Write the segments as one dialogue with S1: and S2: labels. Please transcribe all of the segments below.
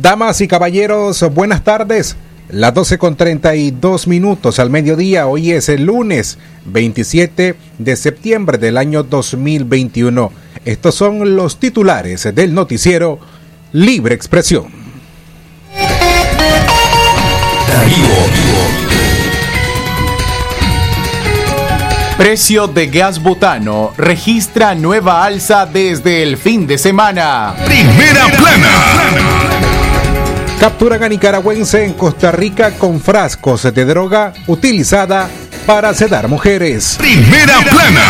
S1: Damas y caballeros, buenas tardes. Las 12 con 32 minutos al mediodía, hoy es el lunes 27 de septiembre del año 2021. Estos son los titulares del noticiero Libre Expresión.
S2: Precio de gas butano registra nueva alza desde el fin de semana.
S3: Primera plana.
S1: Capturan a nicaragüense en Costa Rica con frascos de droga utilizada para sedar mujeres.
S3: Primera plana.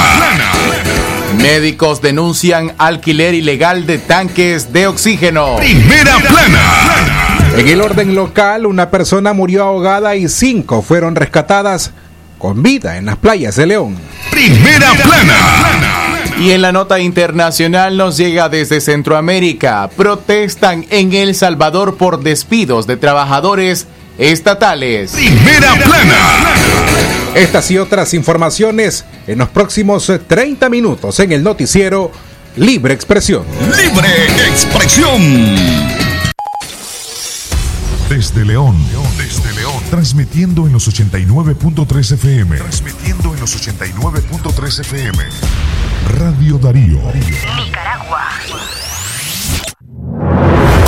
S2: Médicos denuncian alquiler ilegal de tanques de oxígeno.
S3: Primera plana.
S1: En el orden local, una persona murió ahogada y cinco fueron rescatadas con vida en las playas de León.
S3: Primera plana.
S2: Y en la nota internacional nos llega desde Centroamérica. Protestan en El Salvador por despidos de trabajadores estatales.
S3: Primera plana.
S1: Estas y otras informaciones en los próximos 30 minutos en el noticiero Libre Expresión.
S3: Libre expresión.
S4: Desde León, desde León, transmitiendo en los 89.3 FM. Transmitiendo en los 89.3 FM. Radio Darío.
S5: Nicaragua.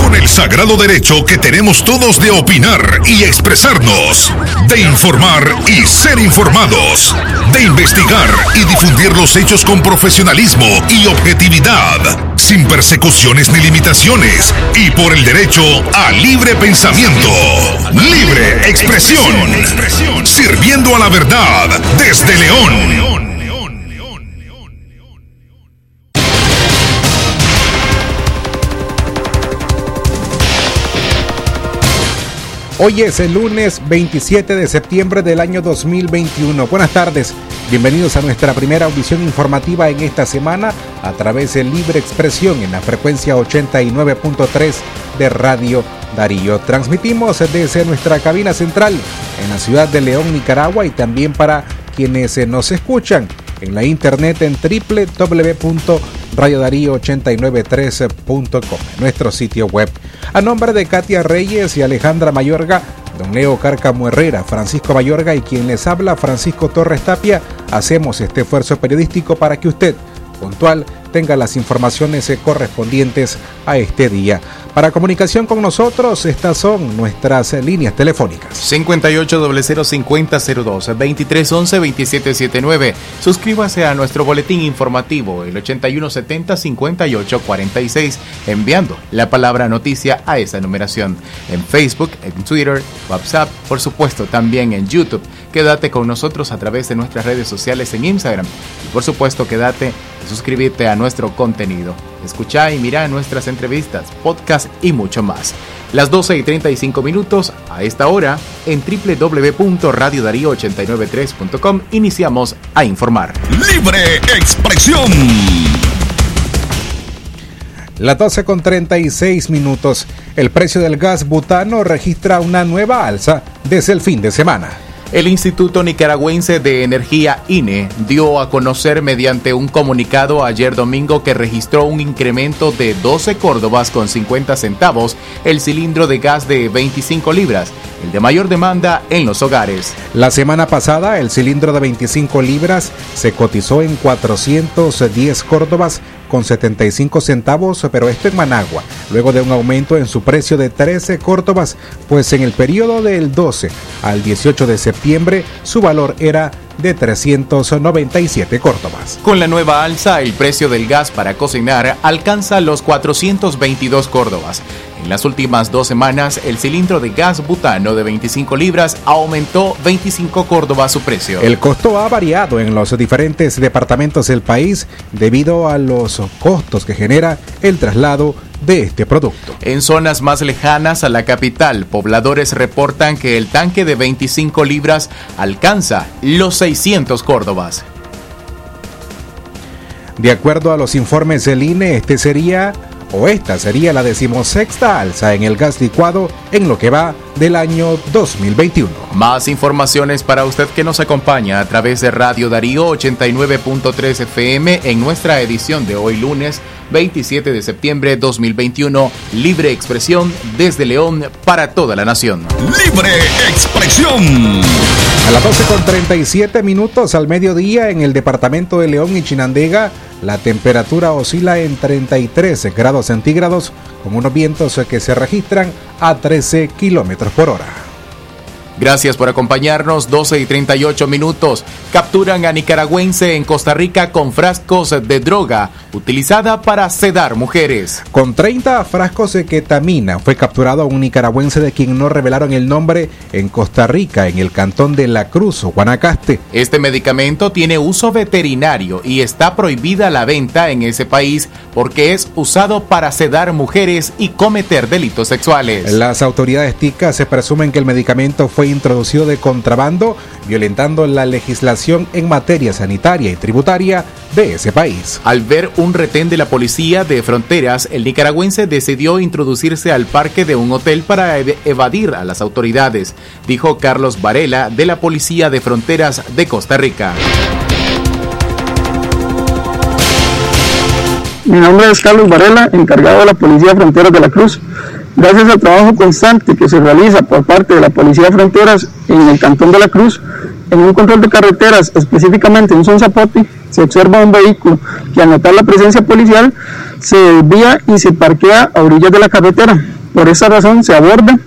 S3: Con el sagrado derecho que tenemos todos de opinar y expresarnos, de informar y ser informados, de investigar y difundir los hechos con profesionalismo y objetividad, sin persecuciones ni limitaciones, y por el derecho a libre pensamiento, libre expresión, sirviendo a la verdad desde León.
S1: Hoy es el lunes 27 de septiembre del año 2021. Buenas tardes, bienvenidos a nuestra primera audición informativa en esta semana a través de Libre Expresión en la frecuencia 89.3 de Radio Darío. Transmitimos desde nuestra cabina central en la ciudad de León, Nicaragua y también para quienes nos escuchan en la internet en www.radiodarío893.com, nuestro sitio web. A nombre de Katia Reyes y Alejandra Mayorga, don Leo Cárcamo Herrera, Francisco Mayorga y quien les habla, Francisco Torres Tapia, hacemos este esfuerzo periodístico para que usted, puntual, tenga las informaciones correspondientes a este día. Para comunicación con nosotros, estas son nuestras líneas telefónicas.
S2: 58005002 2311-2779. Suscríbase a nuestro boletín informativo, el 8170-5846, enviando la palabra noticia a esa numeración. En Facebook, en Twitter, WhatsApp, por supuesto también en YouTube. Quédate con nosotros a través de nuestras redes sociales en Instagram. Y por supuesto, quédate y suscríbete a nuestro contenido. Escucha y mira nuestras entrevistas, podcast y mucho más. Las 12 y 35 minutos a esta hora en www.radiodarío893.com iniciamos a informar.
S3: Libre expresión.
S1: Las 12 con 36 minutos. El precio del gas butano registra una nueva alza desde el fin de semana.
S2: El Instituto Nicaragüense de Energía INE dio a conocer mediante un comunicado ayer domingo que registró un incremento de 12 córdobas con 50 centavos el cilindro de gas de 25 libras, el de mayor demanda en los hogares.
S1: La semana pasada el cilindro de 25 libras se cotizó en 410 córdobas con 75 centavos, pero esto en Managua, luego de un aumento en su precio de 13 córdobas, pues en el periodo del 12 al 18 de septiembre su valor era de 397 córdobas.
S2: Con la nueva alza, el precio del gas para cocinar alcanza los 422 córdobas. En las últimas dos semanas, el cilindro de gas butano de 25 libras aumentó 25 córdobas su precio.
S1: El costo ha variado en los diferentes departamentos del país debido a los costos que genera el traslado de este producto.
S2: En zonas más lejanas a la capital, pobladores reportan que el tanque de 25 libras alcanza los 600 córdobas.
S1: De acuerdo a los informes del INE, este sería o esta sería la decimosexta alza en el gas licuado en lo que va del año 2021.
S2: Más informaciones para usted que nos acompaña a través de Radio Darío 89.3 FM en nuestra edición de hoy lunes 27 de septiembre 2021. Libre expresión desde León para toda la nación.
S3: Libre expresión.
S1: A las 12 con 37 minutos al mediodía en el departamento de León y Chinandega, la temperatura oscila en 33 grados centígrados con unos vientos que se registran a 13 kilómetros por hora.
S2: Gracias por acompañarnos. 12 y 38 minutos. Capturan a nicaragüense en Costa Rica con frascos de droga utilizada para sedar mujeres.
S1: Con 30 frascos de ketamina fue capturado un nicaragüense de quien no revelaron el nombre en Costa Rica, en el cantón de La Cruz, Guanacaste.
S2: Este medicamento tiene uso veterinario y está prohibida la venta en ese país porque es usado para sedar mujeres y cometer delitos sexuales.
S1: Las autoridades ticas se presumen que el medicamento fue introducido de contrabando, violentando la legislación en materia sanitaria y tributaria de ese país.
S2: Al ver un retén de la policía de fronteras, el nicaragüense decidió introducirse al parque de un hotel para evadir a las autoridades, dijo Carlos Varela de la Policía de Fronteras de Costa Rica.
S5: Mi nombre es Carlos Varela, encargado de la Policía de Fronteras de la Cruz. Gracias al trabajo constante que se realiza por parte de la Policía de Fronteras en el Cantón de la Cruz, en un control de carreteras, específicamente en Son Zapote, se observa un vehículo que al notar la presencia policial se desvía y se parquea a orillas de la carretera. Por esa razón se aborda,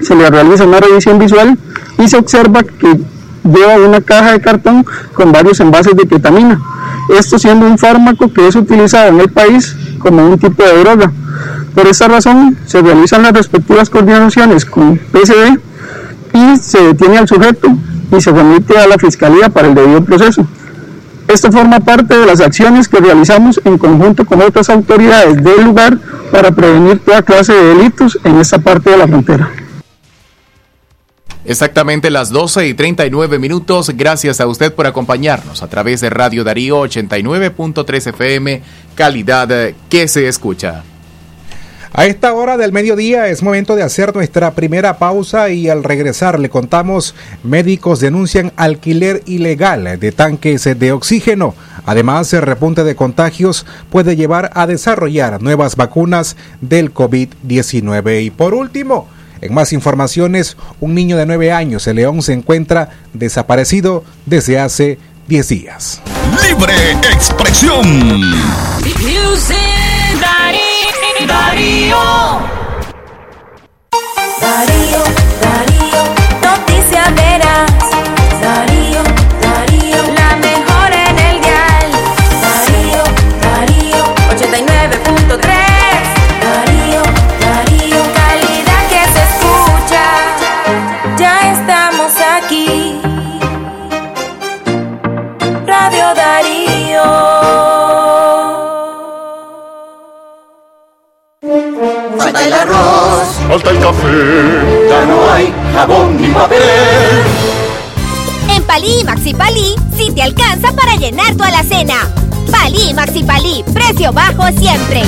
S5: se le realiza una revisión visual y se observa que lleva una caja de cartón con varios envases de ketamina. Esto siendo un fármaco que es utilizado en el país como un tipo de droga. Por esa razón se realizan las respectivas coordinaciones con PCD y se detiene al sujeto y se remite a la Fiscalía para el debido proceso. Esto forma parte de las acciones que realizamos en conjunto con otras autoridades del lugar para prevenir toda clase de delitos en esta parte de la frontera.
S2: Exactamente las 12 y 39 minutos. Gracias a usted por acompañarnos a través de Radio Darío 89.3 FM, calidad que se escucha.
S1: A esta hora del mediodía es momento de hacer nuestra primera pausa y al regresar le contamos médicos denuncian alquiler ilegal de tanques de oxígeno. Además, el repunte de contagios puede llevar a desarrollar nuevas vacunas del COVID-19. Y por último, en más informaciones, un niño de 9 años de León se encuentra desaparecido desde hace 10 días.
S3: Libre expresión.
S6: Darío. Darío, Darío,
S7: Falta el
S8: café.
S7: ya no hay jabón ni papel.
S9: En Palí y Maxi Palí, sí te alcanza para llenar tu alacena. Palí y Maxi Palí, precio bajo siempre.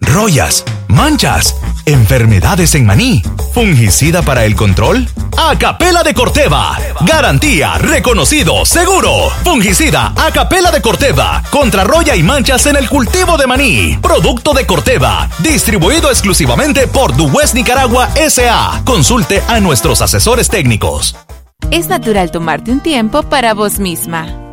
S10: Rollas, manchas, enfermedades en maní, fungicida para el control. Acapela de Corteva. Garantía, reconocido, seguro. Fungicida Acapela de Corteva. Contra roya y manchas en el cultivo de maní. Producto de Corteva. Distribuido exclusivamente por Duwest Nicaragua S.A. Consulte a nuestros asesores técnicos.
S11: Es natural tomarte un tiempo para vos misma.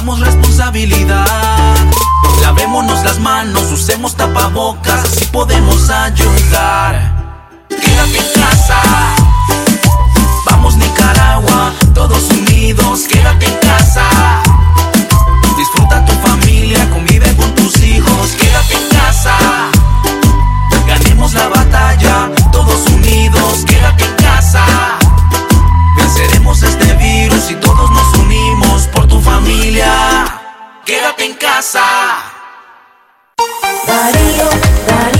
S12: asumamos responsabilidad. Lavémonos las manos, usemos tapabocas, así podemos ayudar. Quédate en casa, vamos Nicaragua, todos unidos, quédate en casa. Disfruta tu familia, convive con tus hijos, quédate en casa. Ganemos la batalla, todos unidos, quédate en casa. Familia. Quédate en casa.
S6: Darío, Darío,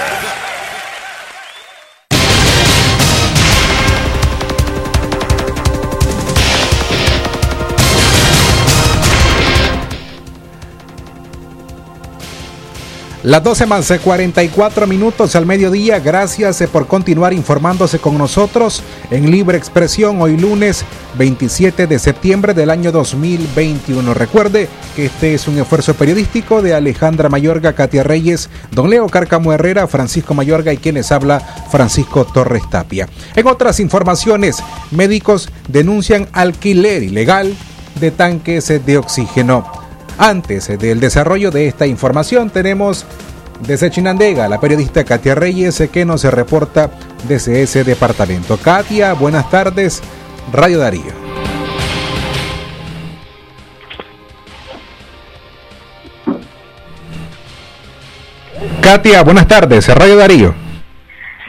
S1: Las 12 más 44 minutos al mediodía. Gracias eh, por continuar informándose con nosotros en Libre Expresión hoy lunes 27 de septiembre del año 2021. Recuerde que este es un esfuerzo periodístico de Alejandra Mayorga, Katia Reyes, Don Leo Cárcamo Herrera, Francisco Mayorga y quienes habla Francisco Torres Tapia. En otras informaciones, médicos denuncian alquiler ilegal de tanques de oxígeno. Antes del desarrollo de esta información tenemos desde Chinandega la periodista Katia Reyes que nos reporta desde ese departamento. Katia, buenas tardes, Radio Darío. Katia, buenas tardes, Radio Darío.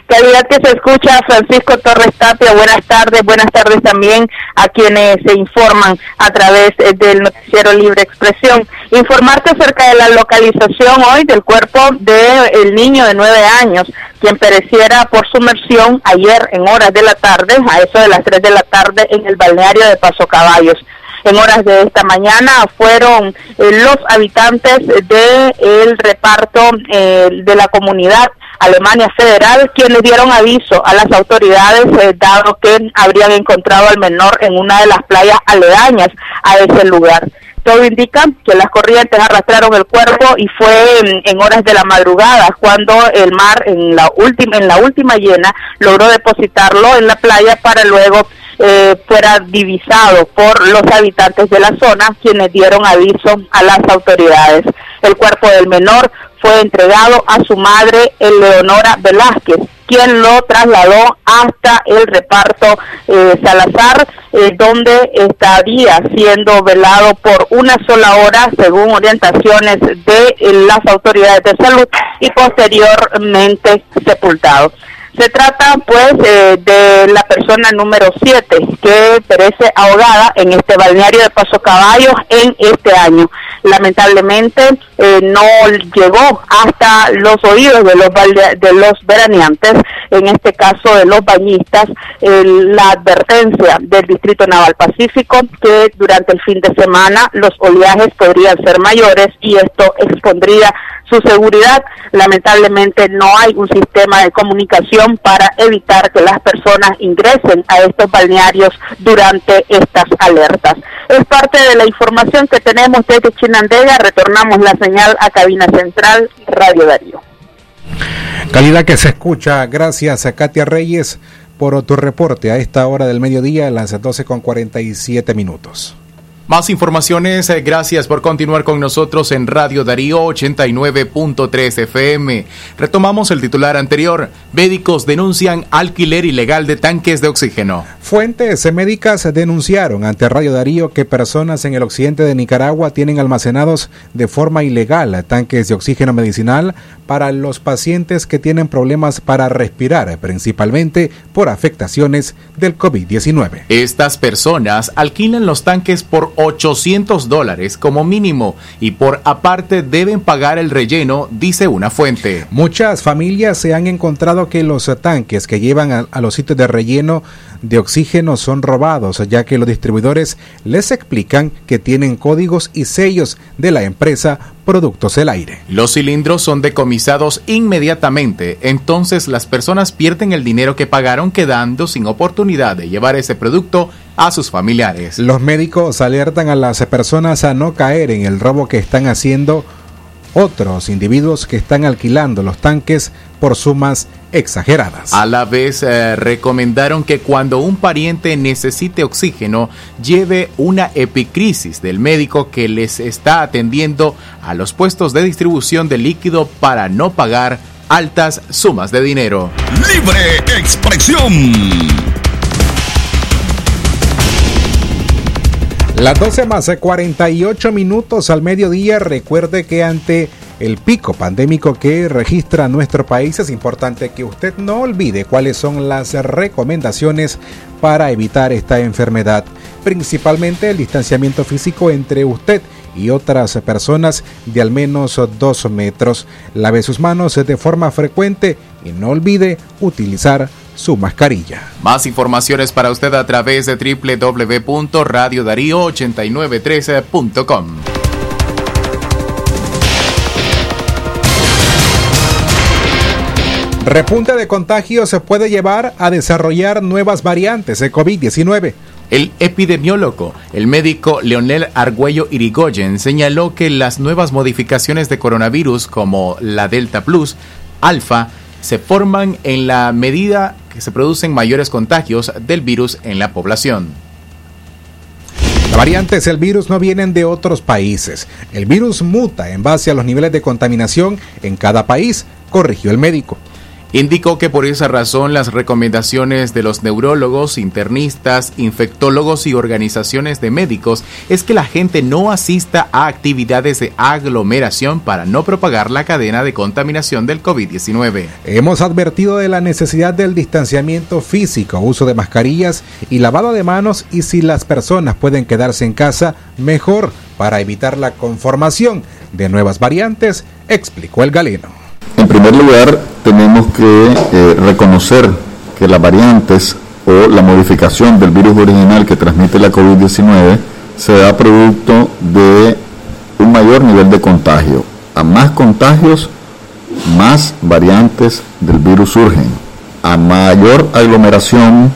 S13: Calidad que se escucha, Francisco Torres Tapia, buenas tardes, buenas tardes también a quienes se informan a través eh, del noticiero Libre Expresión. Informarte acerca de la localización hoy del cuerpo del niño de nueve años, quien pereciera por sumersión ayer en horas de la tarde, a eso de las tres de la tarde, en el balneario de Paso Caballos en horas de esta mañana fueron eh, los habitantes del reparto eh, de la comunidad Alemania Federal quienes dieron aviso a las autoridades eh, dado que habrían encontrado al menor en una de las playas aledañas a ese lugar. Todo indica que las corrientes arrastraron el cuerpo y fue en, en horas de la madrugada cuando el mar en la última en la última llena logró depositarlo en la playa para luego eh, fuera divisado por los habitantes de la zona, quienes dieron aviso a las autoridades. El cuerpo del menor fue entregado a su madre, Eleonora Velázquez, quien lo trasladó hasta el reparto eh, Salazar, eh, donde estaría siendo velado por una sola hora, según orientaciones de eh, las autoridades de salud, y posteriormente sepultado. Se trata pues la persona número 7 que perece ahogada en este balneario de Paso Caballos en este año. Lamentablemente eh, no llegó hasta los oídos de los, de los veraneantes, en este caso de los bañistas, eh, la advertencia del Distrito Naval Pacífico que durante el fin de semana los oleajes podrían ser mayores y esto expondría su seguridad. Lamentablemente no hay un sistema de comunicación para evitar que las personas ingresen a estos balnearios durante estas alertas. Es parte de la información que tenemos desde Chinandega. Retornamos la señal a cabina central Radio Darío.
S1: Calidad que se escucha. Gracias a Katia Reyes por tu reporte a esta hora del mediodía, a las 12 con 47 minutos.
S2: Más informaciones, eh, gracias por continuar con nosotros en Radio Darío 89.3 FM. Retomamos el titular anterior. Médicos denuncian alquiler ilegal de tanques de oxígeno.
S1: Fuentes médicas denunciaron ante Radio Darío que personas en el occidente de Nicaragua tienen almacenados de forma ilegal tanques de oxígeno medicinal para los pacientes que tienen problemas para respirar, principalmente por afectaciones del COVID-19.
S2: Estas personas alquilan los tanques por 800 dólares como mínimo y por aparte deben pagar el relleno, dice una fuente.
S1: Muchas familias se han encontrado que los tanques que llevan a, a los sitios de relleno de oxígeno son robados, ya que los distribuidores les explican que tienen códigos y sellos de la empresa Productos del Aire.
S2: Los cilindros son decomisados inmediatamente, entonces las personas pierden el dinero que pagaron quedando sin oportunidad de llevar ese producto a sus familiares.
S1: Los médicos alertan a las personas a no caer en el robo que están haciendo otros individuos que están alquilando los tanques por sumas exageradas.
S2: A la vez eh, recomendaron que cuando un pariente necesite oxígeno, lleve una epicrisis del médico que les está atendiendo a los puestos de distribución de líquido para no pagar altas sumas de dinero.
S3: Libre expresión.
S1: Las 12 más 48 minutos al mediodía. Recuerde que ante el pico pandémico que registra nuestro país es importante que usted no olvide cuáles son las recomendaciones para evitar esta enfermedad. Principalmente el distanciamiento físico entre usted y otras personas de al menos dos metros. Lave sus manos de forma frecuente y no olvide utilizar su mascarilla.
S2: Más informaciones para usted a través de www.radiodarío8913.com.
S1: Repunte de contagios se puede llevar a desarrollar nuevas variantes de COVID-19.
S2: El epidemiólogo, el médico Leonel Argüello Irigoyen, señaló que las nuevas modificaciones de coronavirus como la Delta Plus, Alfa, se forman en la medida que se producen mayores contagios del virus en la población.
S1: Las variantes del virus no vienen de otros países. El virus muta en base a los niveles de contaminación en cada país, corrigió el médico.
S2: Indicó que por esa razón las recomendaciones de los neurólogos, internistas, infectólogos y organizaciones de médicos es que la gente no asista a actividades de aglomeración para no propagar la cadena de contaminación del COVID-19.
S1: Hemos advertido de la necesidad del distanciamiento físico, uso de mascarillas y lavado de manos y si las personas pueden quedarse en casa, mejor para evitar la conformación de nuevas variantes, explicó el galeno.
S14: En primer lugar, tenemos que eh, reconocer que las variantes o la modificación del virus original que transmite la COVID-19 se da producto de un mayor nivel de contagio. A más contagios, más variantes del virus surgen. A mayor aglomeración,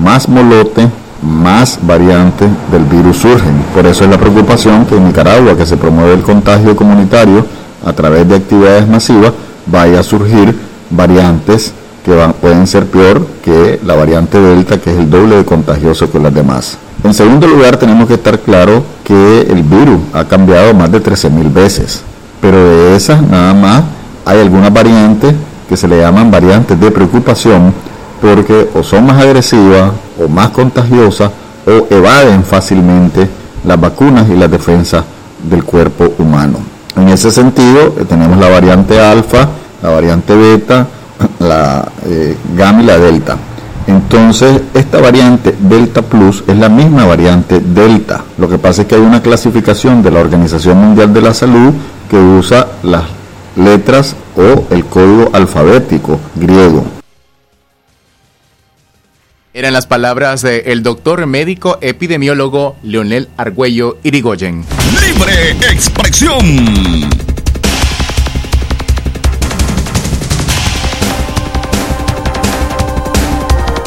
S14: más molote, más variantes del virus surgen. Por eso es la preocupación que en Nicaragua, que se promueve el contagio comunitario a través de actividades masivas, vaya a surgir variantes que pueden ser peor que la variante Delta, que es el doble de contagioso que las demás. En segundo lugar, tenemos que estar claro que el virus ha cambiado más de 13.000 veces, pero de esas nada más hay algunas variantes que se le llaman variantes de preocupación porque o son más agresivas o más contagiosas o evaden fácilmente las vacunas y las defensas del cuerpo humano. En ese sentido, tenemos la variante alfa, la variante beta, la eh, gamma y la delta. Entonces, esta variante Delta Plus es la misma variante Delta. Lo que pasa es que hay una clasificación de la Organización Mundial de la Salud que usa las letras o el código alfabético griego.
S2: Eran las palabras del doctor médico epidemiólogo Leonel Argüello Irigoyen.
S3: Libre expresión.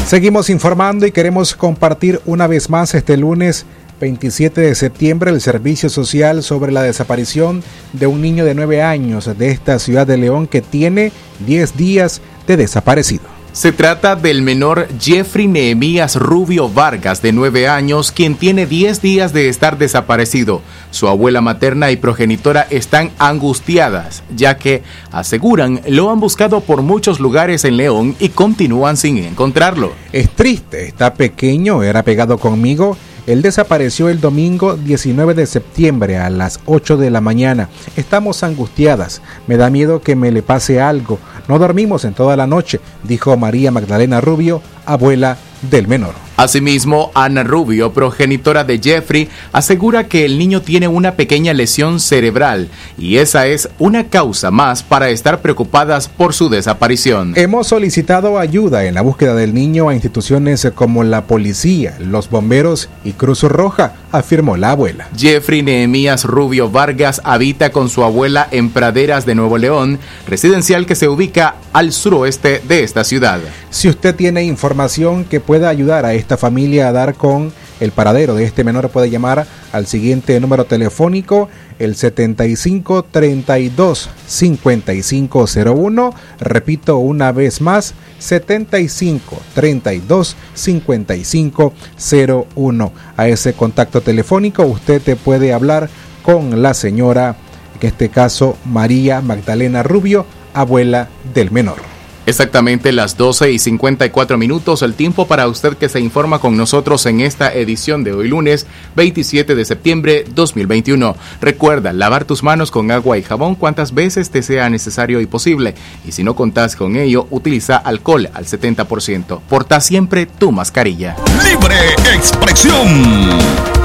S1: Seguimos informando y queremos compartir una vez más este lunes 27 de septiembre el servicio social sobre la desaparición de un niño de 9 años de esta ciudad de León que tiene 10 días de desaparecido.
S2: Se trata del menor Jeffrey Nehemías Rubio Vargas, de 9 años, quien tiene 10 días de estar desaparecido. Su abuela materna y progenitora están angustiadas, ya que, aseguran, lo han buscado por muchos lugares en León y continúan sin encontrarlo.
S1: Es triste, está pequeño, era pegado conmigo. Él desapareció el domingo 19 de septiembre a las 8 de la mañana. Estamos angustiadas. Me da miedo que me le pase algo. No dormimos en toda la noche, dijo María Magdalena Rubio, abuela del menor.
S2: Asimismo, Ana Rubio, progenitora de Jeffrey, asegura que el niño tiene una pequeña lesión cerebral y esa es una causa más para estar preocupadas por su desaparición.
S1: Hemos solicitado ayuda en la búsqueda del niño a instituciones como la policía, los bomberos y Cruz Roja, afirmó la abuela.
S2: Jeffrey Nehemías Rubio Vargas habita con su abuela en Praderas de Nuevo León, residencial que se ubica al suroeste de esta ciudad.
S1: Si usted tiene información que pueda ayudar a esta familia a dar con el paradero de este menor, puede llamar al siguiente número telefónico, el 75 32 5501. Repito una vez más, 75 32 5501. A ese contacto telefónico usted te puede hablar con la señora, en este caso María Magdalena Rubio, abuela del menor.
S2: Exactamente las 12 y 54 minutos, el tiempo para usted que se informa con nosotros en esta edición de hoy lunes 27 de septiembre 2021. Recuerda lavar tus manos con agua y jabón cuantas veces te sea necesario y posible. Y si no contás con ello, utiliza alcohol al 70%. Porta siempre tu mascarilla.
S3: Libre expresión.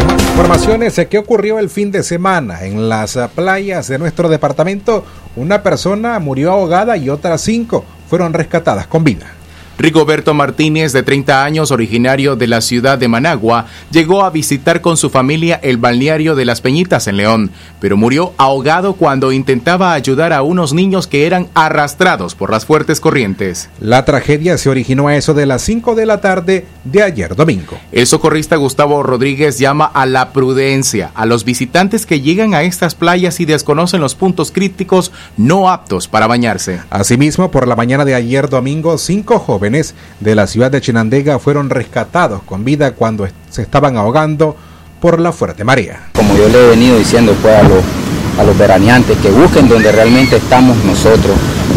S1: En informaciones, ¿qué ocurrió el fin de semana? En las playas de nuestro departamento, una persona murió ahogada y otras cinco fueron rescatadas con vida.
S2: Rigoberto Martínez, de 30 años, originario de la ciudad de Managua, llegó a visitar con su familia el balneario de Las Peñitas en León, pero murió ahogado cuando intentaba ayudar a unos niños que eran arrastrados por las fuertes corrientes.
S1: La tragedia se originó a eso de las 5 de la tarde de ayer domingo.
S2: El socorrista Gustavo Rodríguez llama a la prudencia a los visitantes que llegan a estas playas y desconocen los puntos críticos no aptos para bañarse.
S1: Asimismo, por la mañana de ayer domingo, cinco jóvenes de la ciudad de Chinandega fueron rescatados con vida cuando se estaban ahogando por la fuerte marea.
S15: Como yo le he venido diciendo pues, a, los, a los veraneantes que busquen donde realmente estamos nosotros,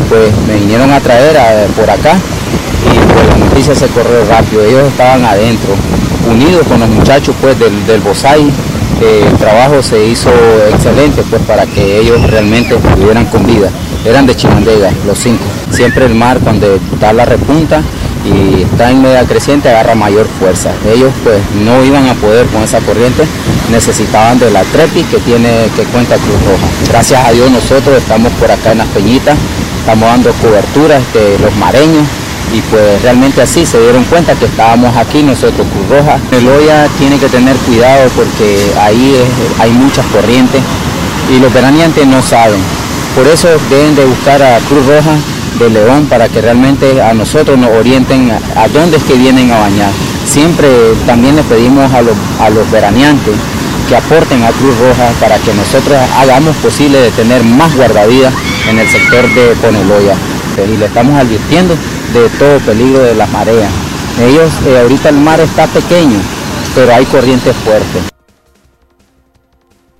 S15: pues me vinieron a traer a- por acá y pues la noticia se corrió rápido, ellos estaban adentro, unidos con los muchachos pues del, del BOSAI, eh, el trabajo se hizo excelente pues para que ellos realmente estuvieran con vida, eran de Chinandega los cinco, siempre el mar cuando da la repunta y está en media creciente agarra mayor fuerza. Ellos pues no iban a poder con esa corriente, necesitaban de la Trepi que tiene que cuenta Cruz Roja. Gracias a Dios nosotros estamos por acá en las Peñitas, estamos dando cobertura de los mareños y pues realmente así se dieron cuenta que estábamos aquí nosotros Cruz Roja. El Oya tiene que tener cuidado porque ahí hay muchas corrientes y los veraneantes no saben. Por eso deben de buscar a Cruz Roja de León para que realmente a nosotros nos orienten a, dónde es que vienen a bañar. Siempre también le pedimos a los, a los veraneantes que aporten a Cruz Roja para que nosotros hagamos posible tener más guardavidas en el sector de Poneloya. Y le estamos advirtiendo de todo peligro de las mareas. Ellos, eh, ahorita el mar está pequeño, pero hay corrientes fuertes.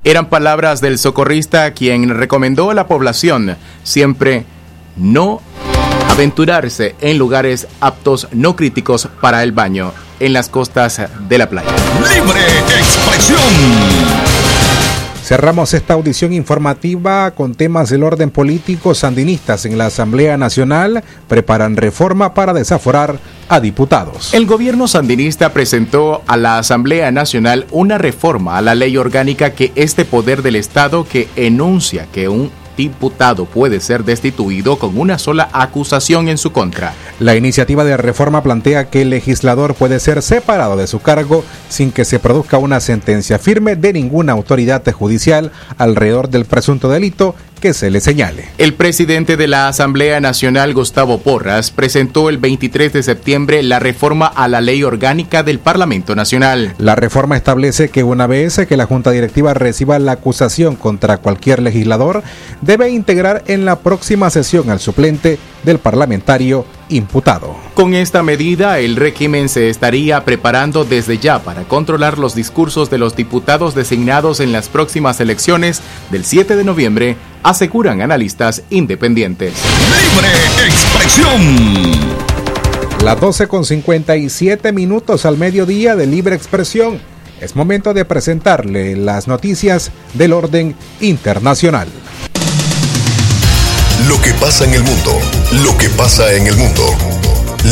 S2: Eran palabras del socorrista quien recomendó a la población siempre no aventurarse en lugares aptos no críticos para el baño en las costas de la playa.
S3: Libre expresión.
S1: Cerramos esta audición informativa con temas del orden político. Sandinistas en la Asamblea Nacional preparan reforma para desaforar a diputados.
S2: El gobierno sandinista presentó a la Asamblea Nacional una reforma a la ley orgánica que este poder del Estado que enuncia que un diputado puede ser destituido con una sola acusación en su contra.
S1: La iniciativa de reforma plantea que el legislador puede ser separado de su cargo sin que se produzca una sentencia firme de ninguna autoridad judicial alrededor del presunto delito que se le señale.
S2: El presidente de la Asamblea Nacional, Gustavo Porras, presentó el 23 de septiembre la reforma a la ley orgánica del Parlamento Nacional.
S1: La reforma establece que una vez que la Junta Directiva reciba la acusación contra cualquier legislador, debe integrar en la próxima sesión al suplente del parlamentario imputado.
S2: Con esta medida, el régimen se estaría preparando desde ya para controlar los discursos de los diputados designados en las próximas elecciones del 7 de noviembre, aseguran analistas independientes.
S3: Libre expresión.
S1: Las 12 con 57 minutos al mediodía de libre expresión. Es momento de presentarle las noticias del orden internacional.
S3: Lo que pasa en el mundo, lo que pasa en el mundo.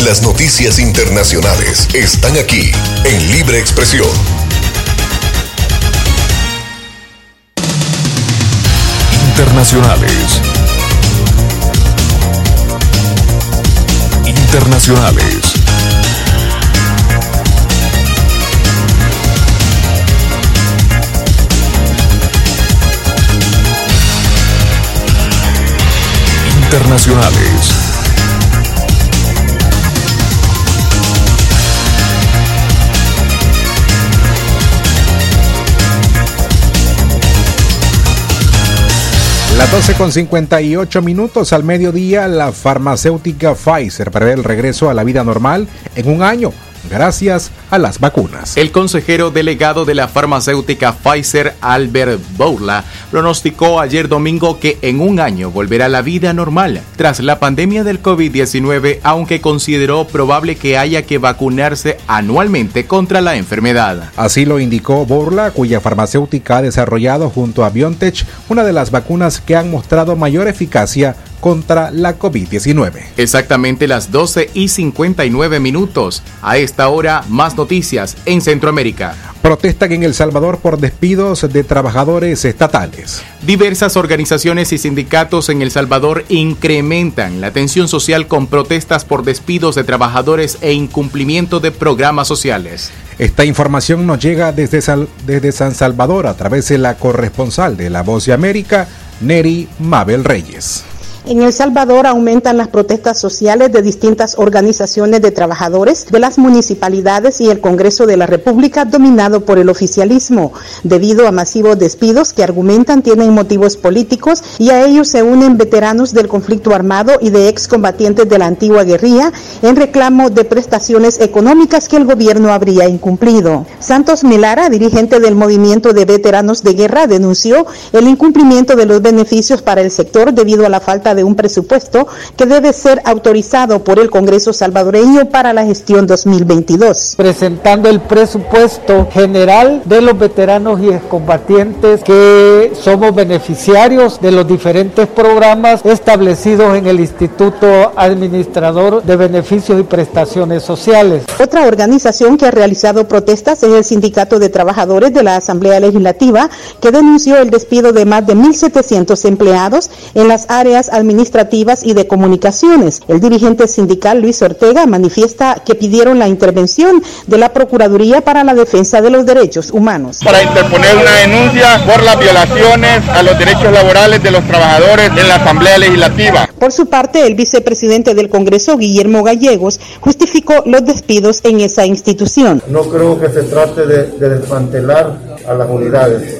S3: Las noticias internacionales están aquí en Libre Expresión. Internacionales. Internacionales.
S1: Las 12 con 58 minutos al mediodía, la farmacéutica Pfizer prevé el regreso a la vida normal en un año gracias a las vacunas.
S2: El consejero delegado de la farmacéutica Pfizer, Albert Bourla, pronosticó ayer domingo que en un año volverá la vida normal tras la pandemia del COVID-19, aunque consideró probable que haya que vacunarse anualmente contra la enfermedad.
S1: Así lo indicó Bourla, cuya farmacéutica ha desarrollado junto a BioNTech una de las vacunas que han mostrado mayor eficacia contra la COVID-19.
S2: Exactamente las 12 y 59 minutos. A esta hora, más noticias en Centroamérica.
S1: Protestan en El Salvador por despidos de trabajadores estatales.
S2: Diversas organizaciones y sindicatos en El Salvador incrementan la tensión social con protestas por despidos de trabajadores e incumplimiento de programas sociales.
S1: Esta información nos llega desde, Sal desde San Salvador a través de la corresponsal de La Voz de América, Neri Mabel Reyes.
S16: En El Salvador aumentan las protestas sociales de distintas organizaciones de trabajadores de las municipalidades y el Congreso de la República dominado por el oficialismo, debido a masivos despidos que argumentan tienen motivos políticos y a ellos se unen veteranos del conflicto armado y de excombatientes de la antigua guerrilla en reclamo de prestaciones económicas que el gobierno habría incumplido. Santos Milara, dirigente del movimiento de veteranos de guerra, denunció el incumplimiento de los beneficios para el sector debido a la falta de un presupuesto que debe ser autorizado por el Congreso salvadoreño para la gestión 2022.
S17: Presentando el presupuesto general de los veteranos y excombatientes que somos beneficiarios de los diferentes programas establecidos en el Instituto Administrador de Beneficios y Prestaciones Sociales.
S16: Otra organización que ha realizado protestas es el Sindicato de Trabajadores de la Asamblea Legislativa, que denunció el despido de más de 1.700 empleados en las áreas administrativas y de comunicaciones. El dirigente sindical Luis Ortega manifiesta que pidieron la intervención de la Procuraduría para la Defensa de los Derechos Humanos.
S18: Para interponer una denuncia por las violaciones a los derechos laborales de los trabajadores en la Asamblea Legislativa.
S16: Por su parte, el vicepresidente del Congreso, Guillermo Gallegos, justificó los despidos en esa institución.
S19: No creo que se trate de, de desmantelar a las unidades.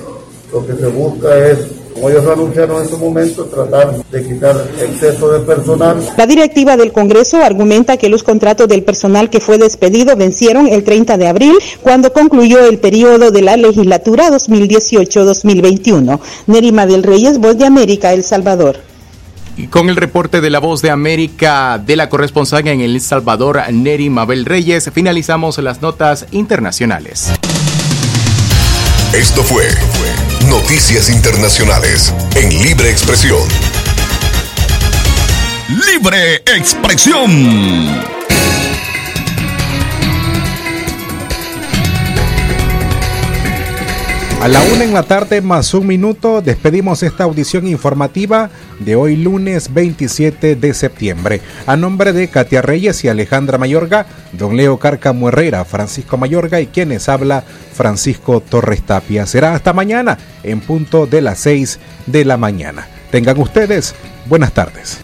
S19: Lo que se busca es como ellos anunciaron en su momento, tratar de quitar exceso de personal.
S16: La directiva del Congreso argumenta que los contratos del personal que fue despedido vencieron el 30 de abril, cuando concluyó el periodo de la legislatura 2018-2021. Nerima del Reyes, Voz de América, El Salvador.
S2: Y con el reporte de la voz de América de la corresponsal en El Salvador, Neri Mabel Reyes, finalizamos las notas internacionales.
S3: Esto fue Noticias Internacionales en Libre Expresión. Libre Expresión.
S1: A la una en la tarde más un minuto despedimos esta audición informativa de hoy lunes 27 de septiembre. A nombre de Katia Reyes y Alejandra Mayorga, don Leo Carcamo Herrera, Francisco Mayorga y quienes habla Francisco Torres Tapia. Será hasta mañana en punto de las 6 de la mañana. Tengan ustedes buenas tardes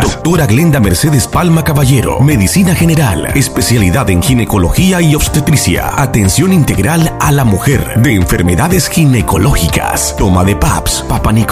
S20: Doctora Glenda Mercedes Palma Caballero, Medicina General, especialidad en ginecología y obstetricia, atención integral a la mujer, de enfermedades ginecológicas, toma de PAPS, Papa Nicolás.